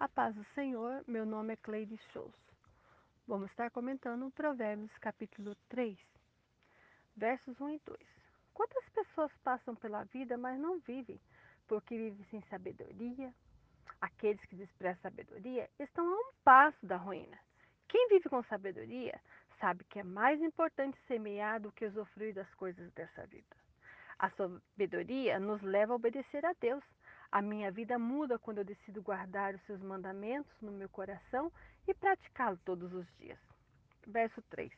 A paz do Senhor, meu nome é Cleide Shows. Vamos estar comentando Provérbios capítulo 3, versos 1 e 2. Quantas pessoas passam pela vida, mas não vivem, porque vivem sem sabedoria? Aqueles que desprezam sabedoria estão a um passo da ruína. Quem vive com sabedoria sabe que é mais importante semear do que usufruir das coisas dessa vida. A sabedoria nos leva a obedecer a Deus a minha vida muda quando eu decido guardar os seus mandamentos no meu coração e praticá-lo todos os dias. Verso 3.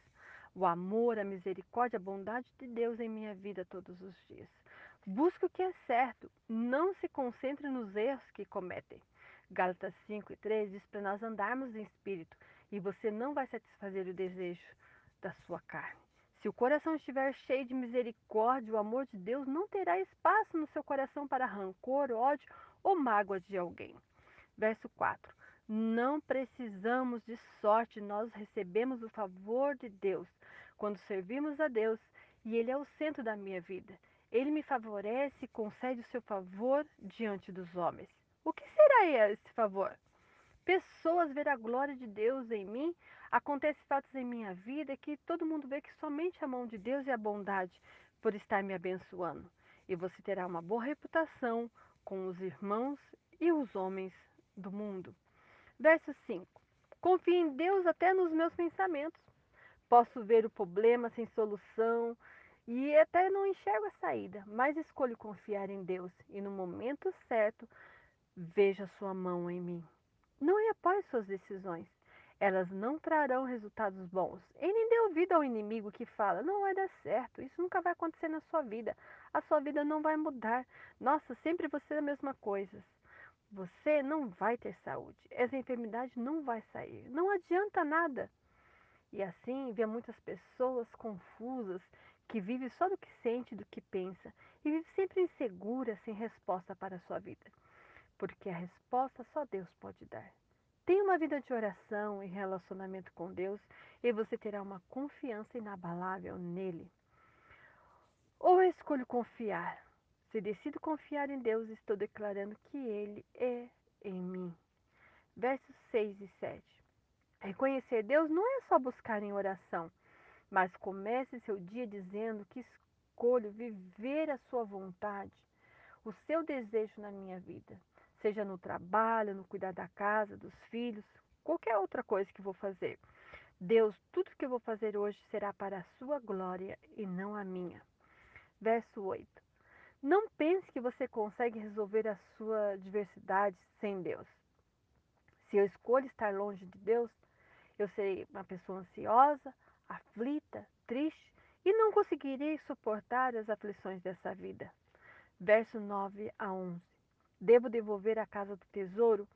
O amor, a misericórdia, a bondade de Deus em minha vida todos os dias. Busque o que é certo, não se concentre nos erros que cometem. Gálatas 5 e 3 diz para nós andarmos em espírito e você não vai satisfazer o desejo da sua carne. Se o coração estiver cheio de misericórdia, o amor de Deus não terá espaço no seu coração para rancor, ódio ou mágoa de alguém. Verso 4. Não precisamos de sorte, nós recebemos o favor de Deus quando servimos a Deus e Ele é o centro da minha vida. Ele me favorece e concede o seu favor diante dos homens. O que será esse favor? Pessoas ver a glória de Deus em mim Acontece fatos em minha vida que todo mundo vê que somente a mão de Deus e a bondade por estar me abençoando. E você terá uma boa reputação com os irmãos e os homens do mundo. Verso 5. Confie em Deus até nos meus pensamentos. Posso ver o problema sem solução e até não enxergo a saída, mas escolho confiar em Deus e no momento certo veja sua mão em mim. Não apoie suas decisões elas não trarão resultados bons. E nem dê ouvido ao inimigo que fala: não vai dar certo, isso nunca vai acontecer na sua vida, a sua vida não vai mudar. Nossa, sempre você é a mesma coisa. Você não vai ter saúde, essa enfermidade não vai sair, não adianta nada. E assim vê muitas pessoas confusas que vivem só do que sente, do que pensa e vive sempre insegura, sem resposta para a sua vida. Porque a resposta só Deus pode dar. Tenha uma vida de oração e relacionamento com Deus e você terá uma confiança inabalável nele. Ou eu escolho confiar. Se decido confiar em Deus, estou declarando que Ele é em mim. Versos 6 e 7. Reconhecer Deus não é só buscar em oração, mas comece seu dia dizendo que escolho viver a sua vontade, o seu desejo na minha vida seja no trabalho, no cuidar da casa, dos filhos, qualquer outra coisa que vou fazer. Deus, tudo que eu vou fazer hoje será para a sua glória e não a minha. Verso 8. Não pense que você consegue resolver a sua diversidade sem Deus. Se eu escolho estar longe de Deus, eu serei uma pessoa ansiosa, aflita, triste e não conseguirei suportar as aflições dessa vida. Verso 9 a 11. Devo devolver à casa do tesouro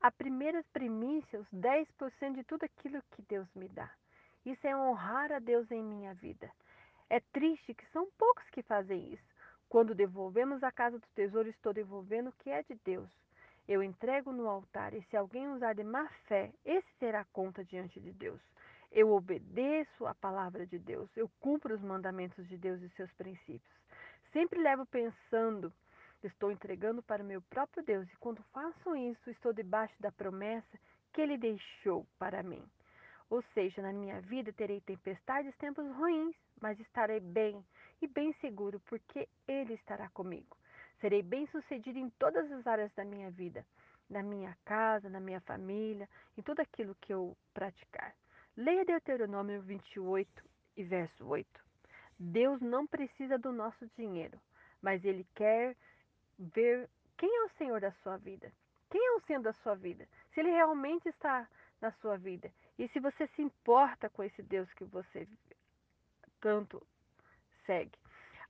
a primeira primícia, os 10% de tudo aquilo que Deus me dá. Isso é honrar a Deus em minha vida. É triste que são poucos que fazem isso. Quando devolvemos a casa do tesouro, estou devolvendo o que é de Deus. Eu entrego no altar, e se alguém usar de má fé, esse terá conta diante de Deus. Eu obedeço a palavra de Deus, eu cumpro os mandamentos de Deus e seus princípios. Sempre levo pensando Estou entregando para meu próprio Deus, e quando faço isso, estou debaixo da promessa que Ele deixou para mim. Ou seja, na minha vida terei tempestades, tempos ruins, mas estarei bem e bem seguro, porque Ele estará comigo. Serei bem sucedido em todas as áreas da minha vida, na minha casa, na minha família, em tudo aquilo que eu praticar. Leia Deuteronômio 28 e verso 8. Deus não precisa do nosso dinheiro, mas Ele quer ver quem é o Senhor da sua vida, quem é o Senhor da sua vida, se Ele realmente está na sua vida e se você se importa com esse Deus que você tanto segue.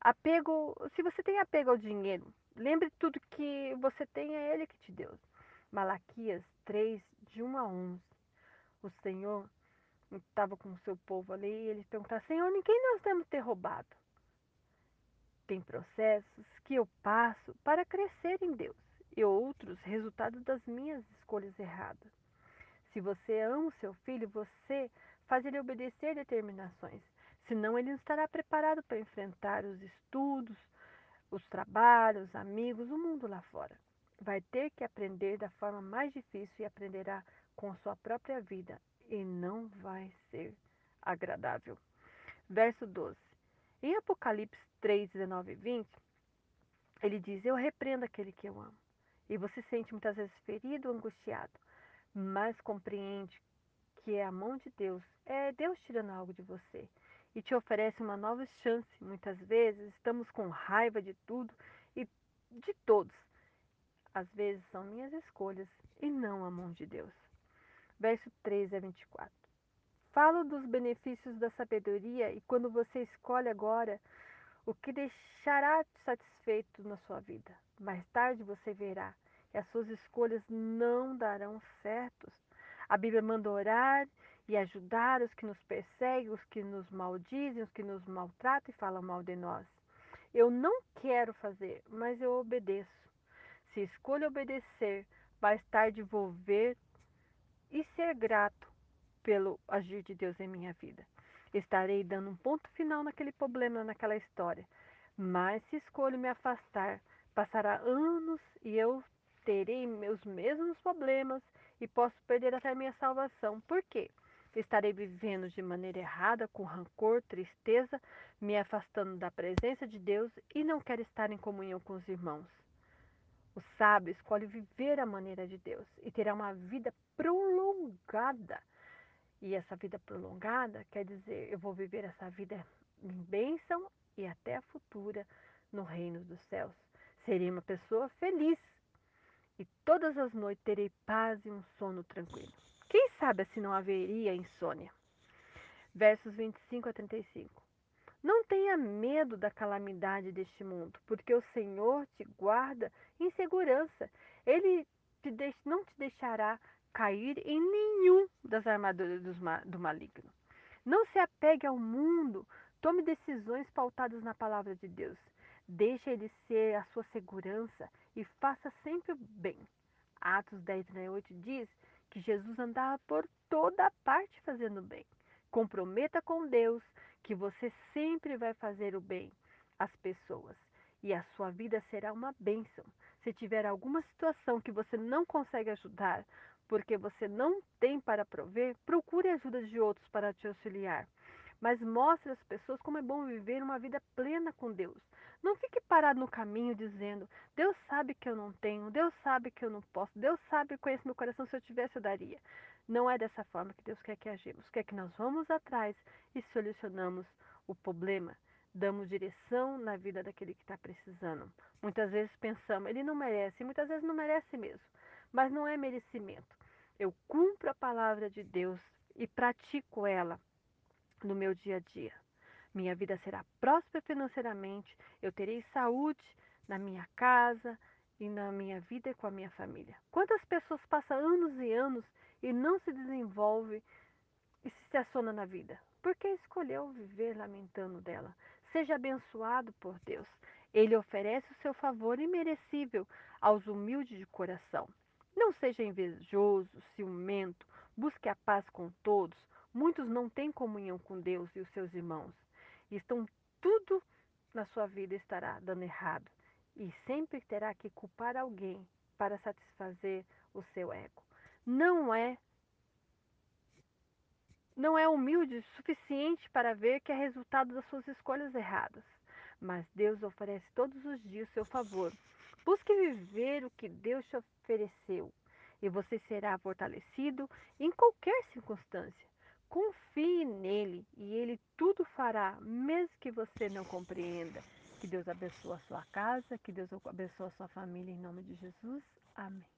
Apego, se você tem apego ao dinheiro, lembre tudo que você tem é Ele que te deu. Malaquias 3, de 1 a 11. O Senhor estava com o seu povo ali e ele perguntava, Senhor, ninguém nós temos ter roubado. Tem processos que eu passo para crescer em Deus e outros resultado das minhas escolhas erradas. Se você ama o seu filho, você faz ele obedecer determinações, senão ele não estará preparado para enfrentar os estudos, os trabalhos, os amigos, o mundo lá fora. vai ter que aprender da forma mais difícil e aprenderá com sua própria vida e não vai ser agradável. Verso 12. Em Apocalipse 3, 19 e 20, ele diz: Eu repreendo aquele que eu amo. E você sente muitas vezes ferido, angustiado, mas compreende que é a mão de Deus, é Deus tirando algo de você e te oferece uma nova chance. Muitas vezes estamos com raiva de tudo e de todos. Às vezes são minhas escolhas e não a mão de Deus. Verso 13 a 24. Falo dos benefícios da sabedoria e quando você escolhe agora o que deixará satisfeito na sua vida. Mais tarde você verá que as suas escolhas não darão certos. A Bíblia manda orar e ajudar os que nos perseguem, os que nos maldizem, os que nos maltratam e falam mal de nós. Eu não quero fazer, mas eu obedeço. Se escolho obedecer, mais tarde vou ver e ser grato pelo agir de Deus em minha vida. Estarei dando um ponto final naquele problema, naquela história. Mas se escolho me afastar, passará anos e eu terei meus mesmos problemas e posso perder até minha salvação. Por quê? Estarei vivendo de maneira errada, com rancor, tristeza, me afastando da presença de Deus e não quero estar em comunhão com os irmãos. O sábio escolhe viver a maneira de Deus e terá uma vida prolongada. E essa vida prolongada quer dizer, eu vou viver essa vida em bênção e até a futura no reino dos céus. Serei uma pessoa feliz e todas as noites terei paz e um sono tranquilo. Quem sabe se não haveria insônia? Versos 25 a 35. Não tenha medo da calamidade deste mundo, porque o Senhor te guarda em segurança. Ele te deix, não te deixará cair em nenhum das armaduras do maligno. Não se apegue ao mundo, tome decisões pautadas na palavra de Deus. Deixe ele ser a sua segurança e faça sempre o bem. Atos 10, 38 diz que Jesus andava por toda parte fazendo bem. Comprometa com Deus que você sempre vai fazer o bem às pessoas e a sua vida será uma bênção. Se tiver alguma situação que você não consegue ajudar, porque você não tem para prover, procure ajuda de outros para te auxiliar. Mas mostre às pessoas como é bom viver uma vida plena com Deus. Não fique parado no caminho dizendo: Deus sabe que eu não tenho, Deus sabe que eu não posso, Deus sabe, conhece meu coração, se eu tivesse eu daria. Não é dessa forma que Deus quer que agimos. Quer que nós vamos atrás e solucionamos o problema. Damos direção na vida daquele que está precisando. Muitas vezes pensamos, ele não merece, muitas vezes não merece mesmo. Mas não é merecimento. Eu cumpro a palavra de Deus e pratico ela no meu dia a dia. Minha vida será próspera financeiramente, eu terei saúde na minha casa e na minha vida com a minha família. Quantas pessoas passam anos e anos e não se desenvolve e se estaciona na vida? Porque escolheu viver lamentando dela. Seja abençoado por Deus. Ele oferece o seu favor imerecível aos humildes de coração. Não seja invejoso, ciumento, busque a paz com todos. Muitos não têm comunhão com Deus e os seus irmãos. Estão tudo na sua vida estará dando errado. E sempre terá que culpar alguém para satisfazer o seu ego. Não é não é humilde o suficiente para ver que é resultado das suas escolhas erradas. Mas Deus oferece todos os dias seu favor. Busque viver o que Deus te ofereceu e você será fortalecido em qualquer circunstância. Confie nele e ele tudo fará, mesmo que você não compreenda. Que Deus abençoe a sua casa, que Deus abençoe a sua família em nome de Jesus. Amém.